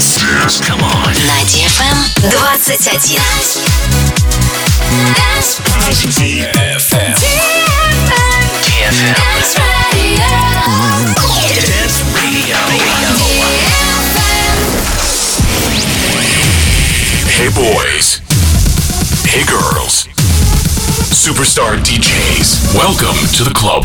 Dance. Dance. Come on. На DFM 21. DFM. DFM. Dance Radio. Hey boys. Hey girls. Superstar DJs. Welcome to the club.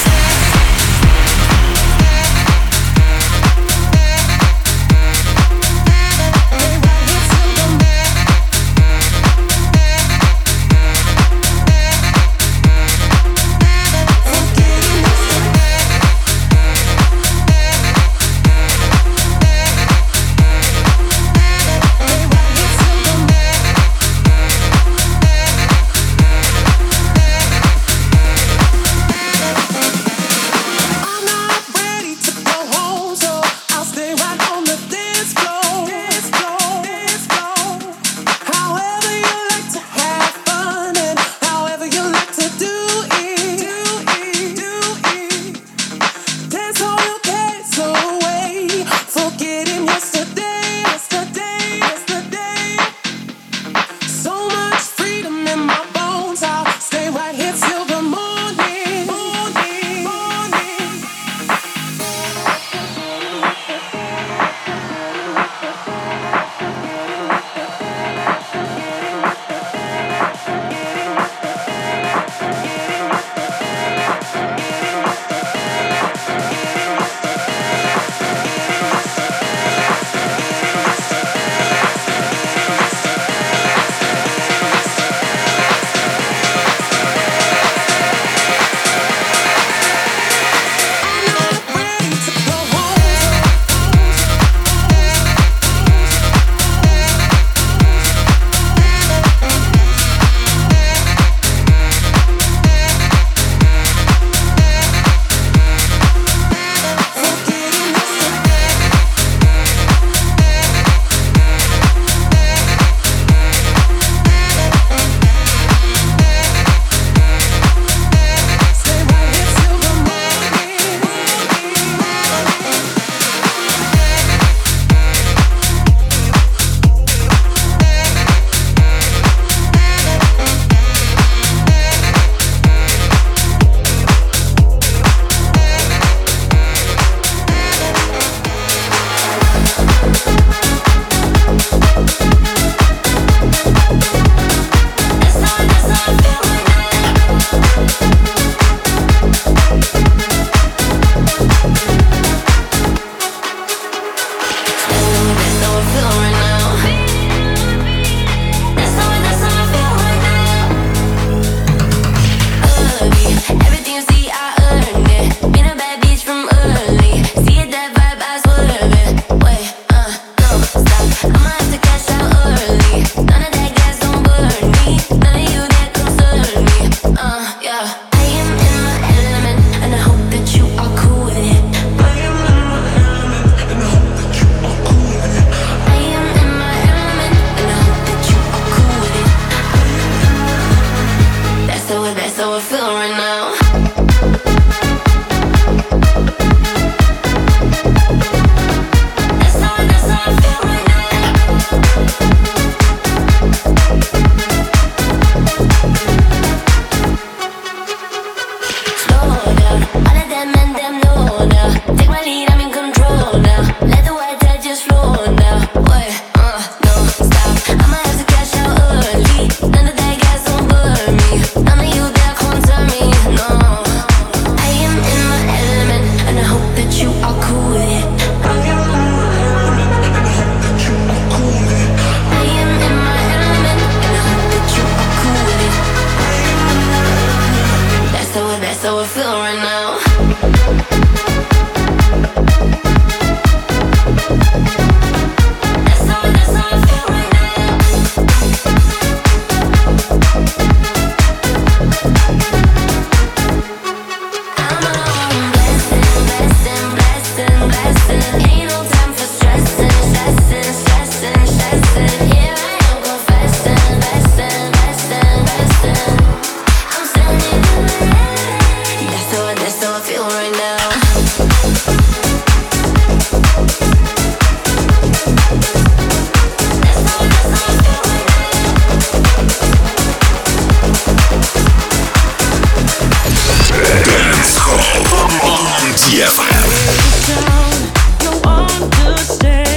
Understand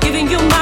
giving you my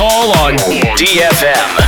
Hall on DFM.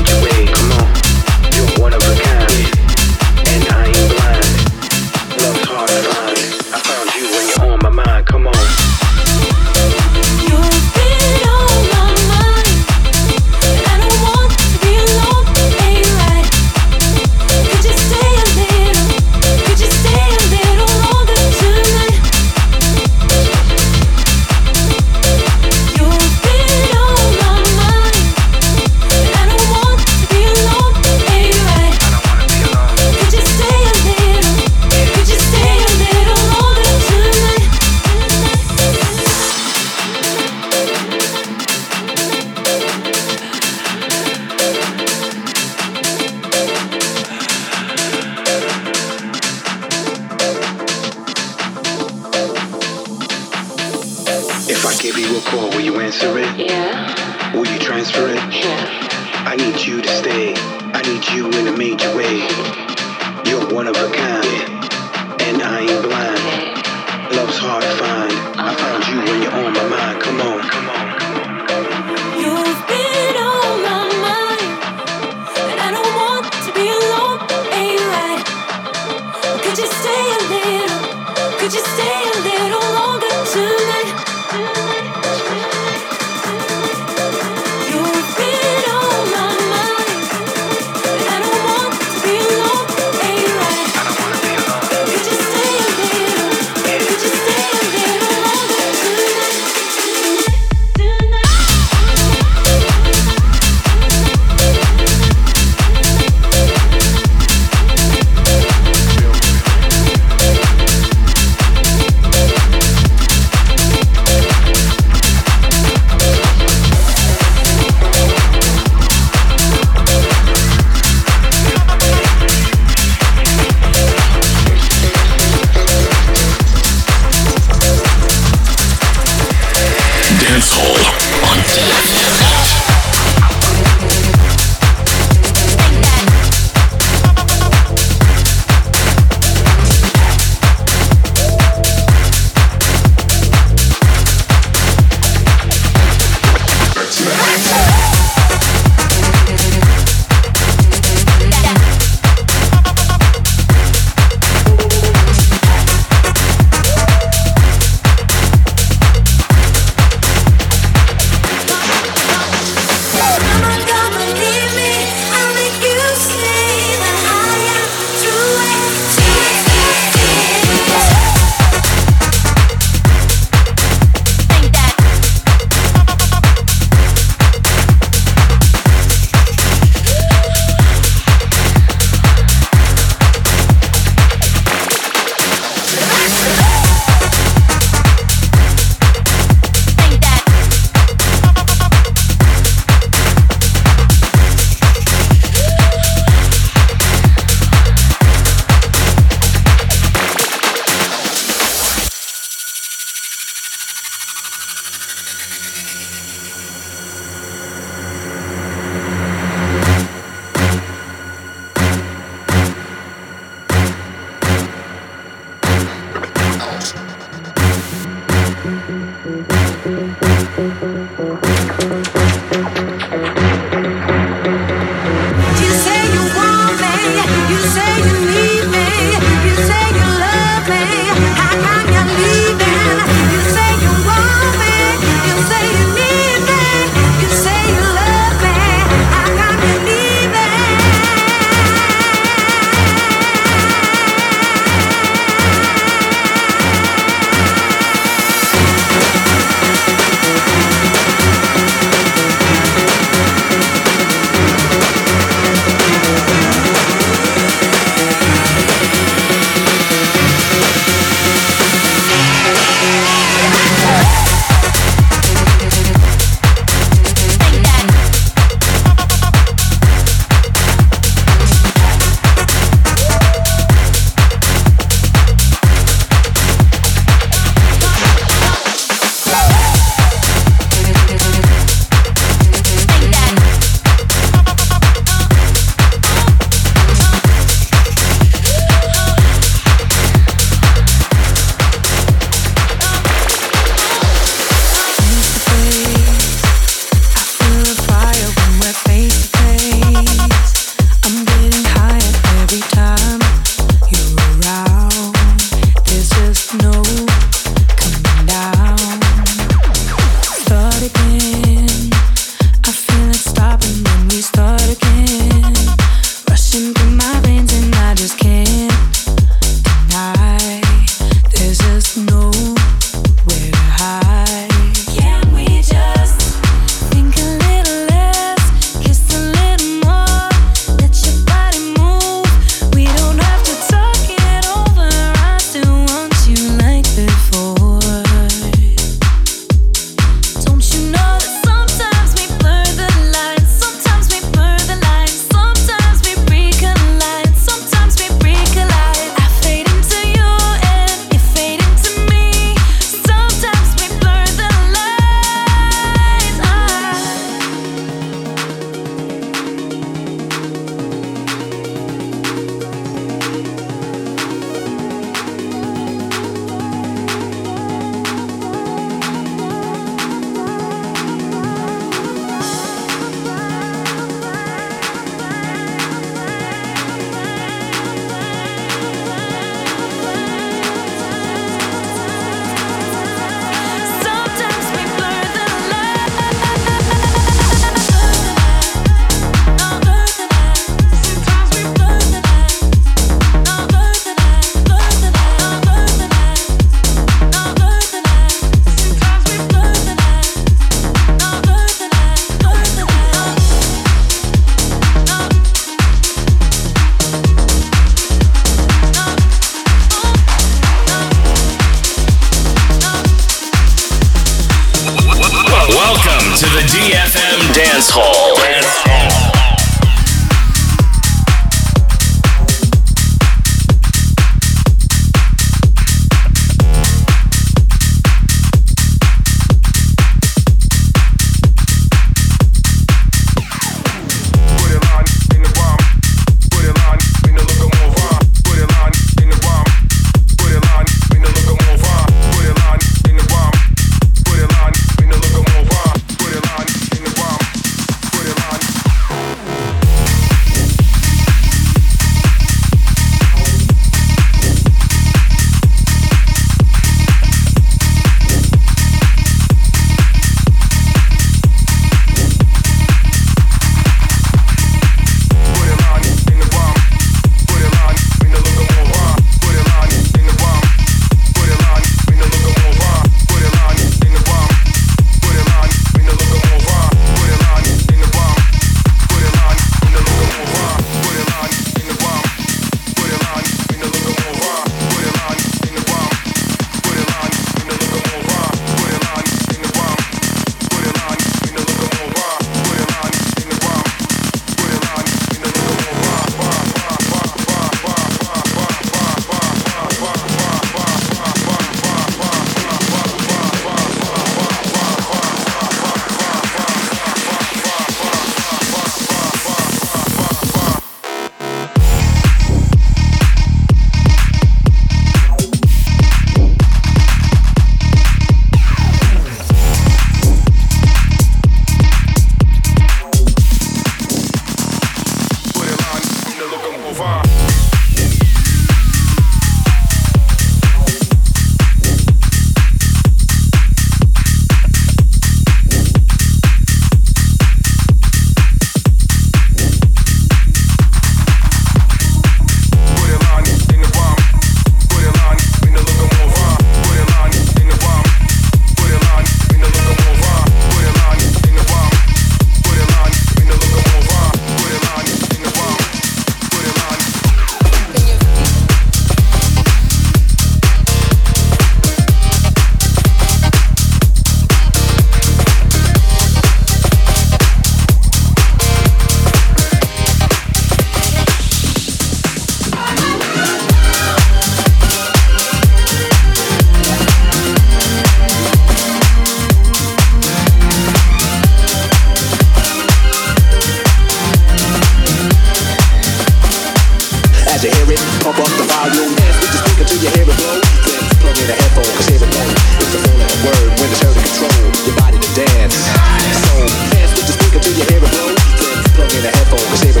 in a headphone save a.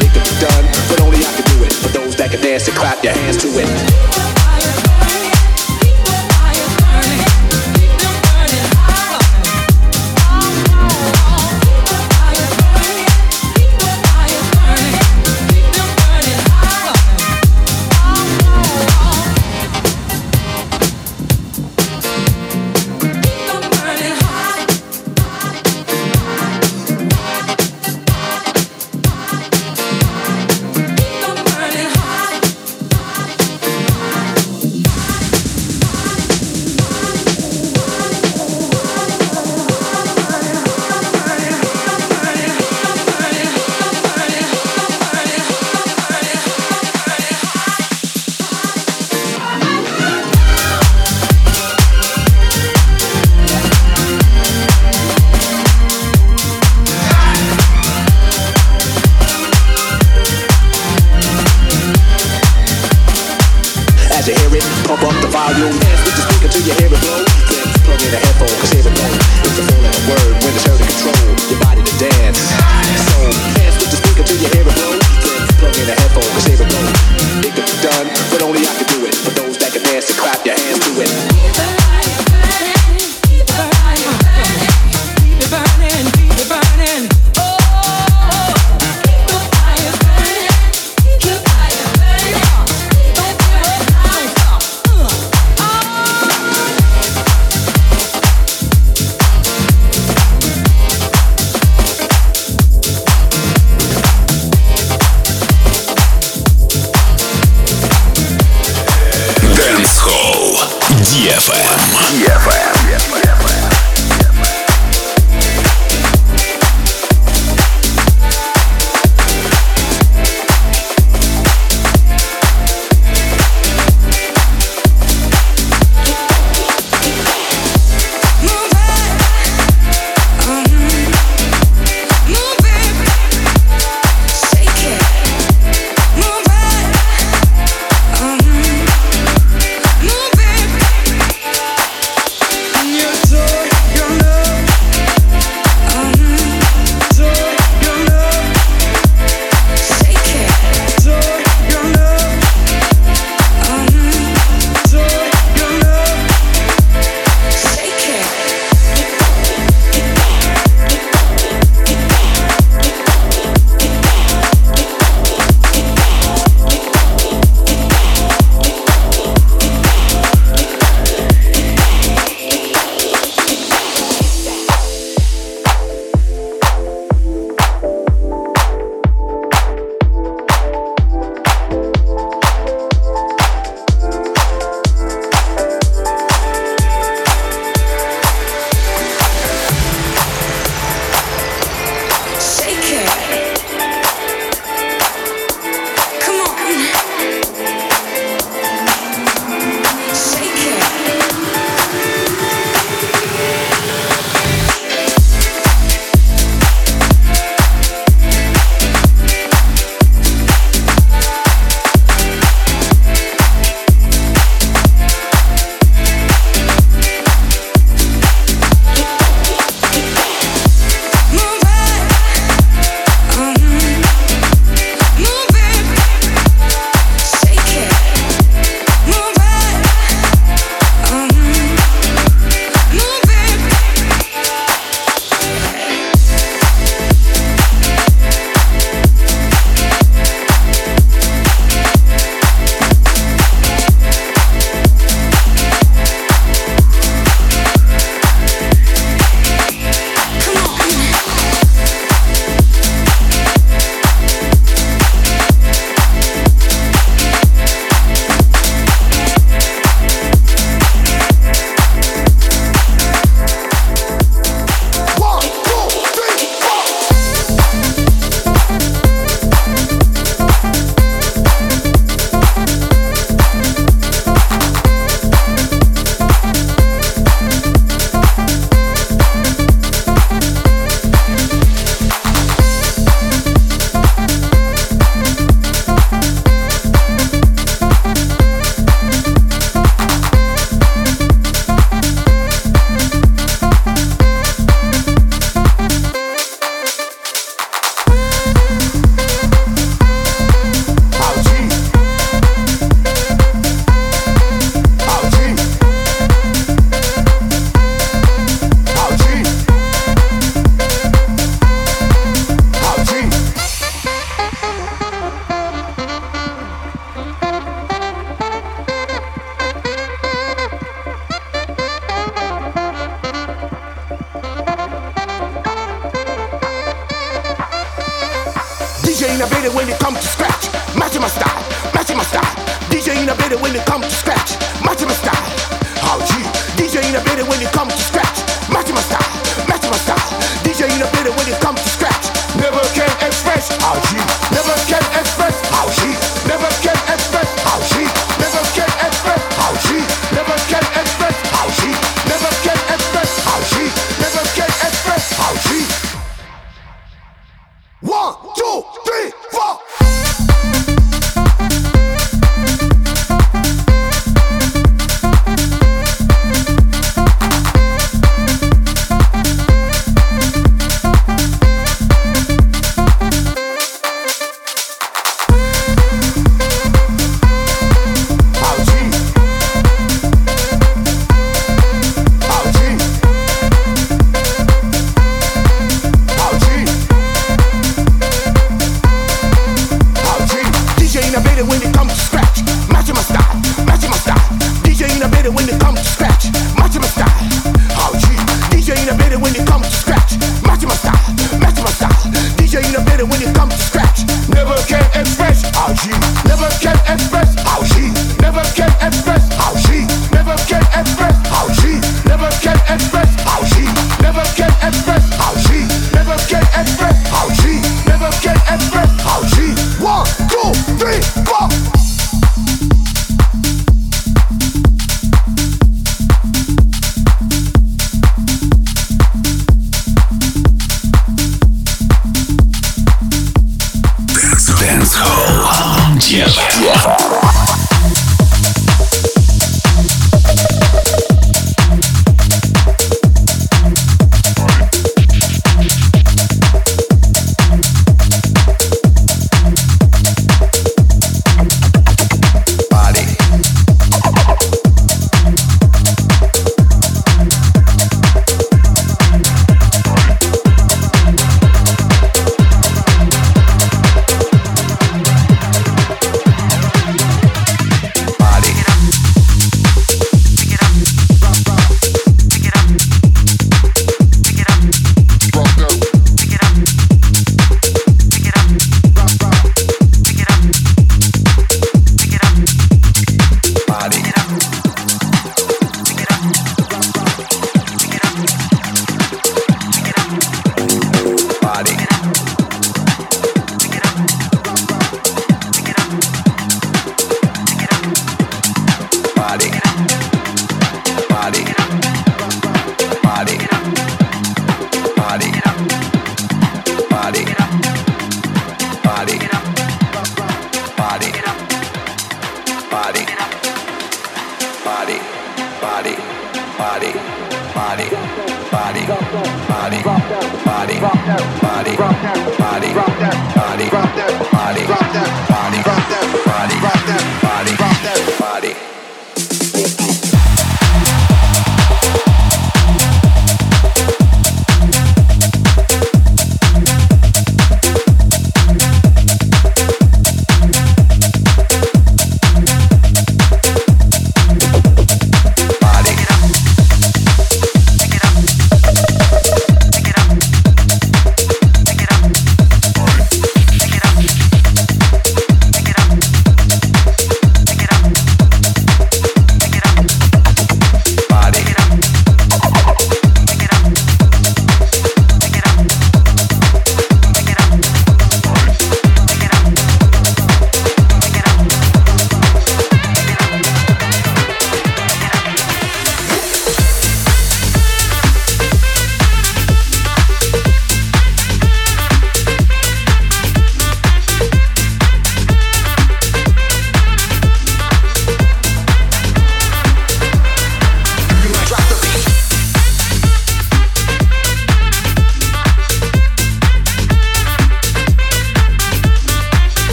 It could be done, but only I can do it. For those that can dance clap your hands to it. DFM. DJ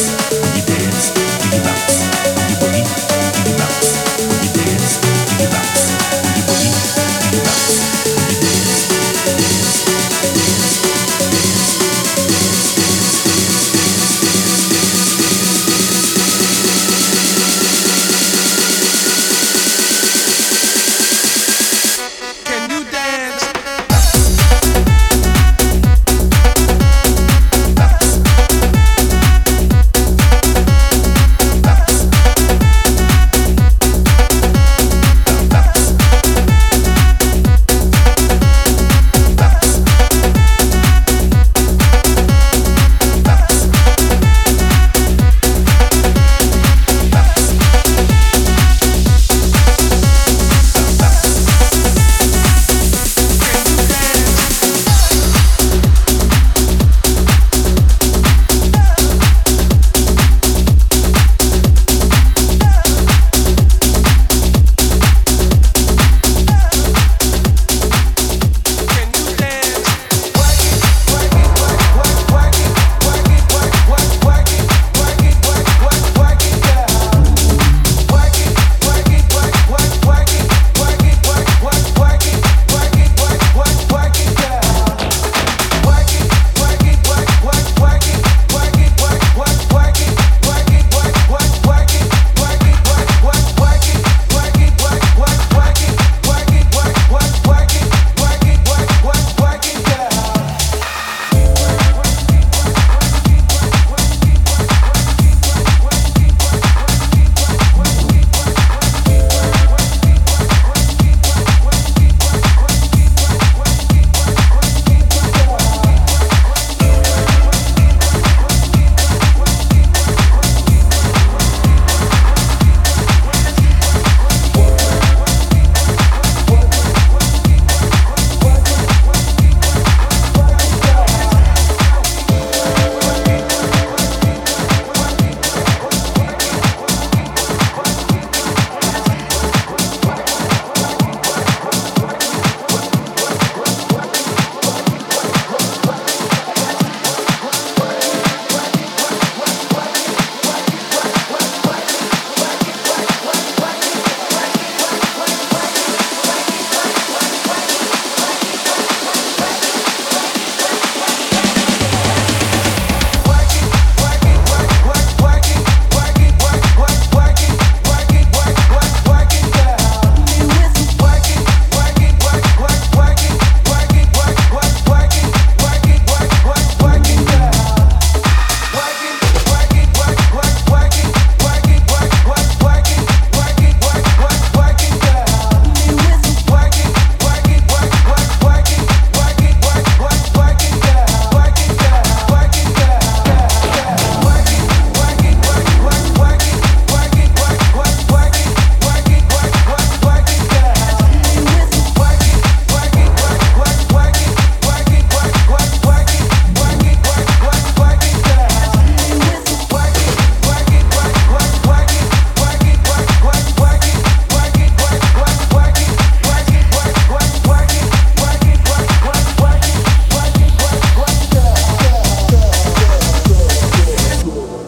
Peace.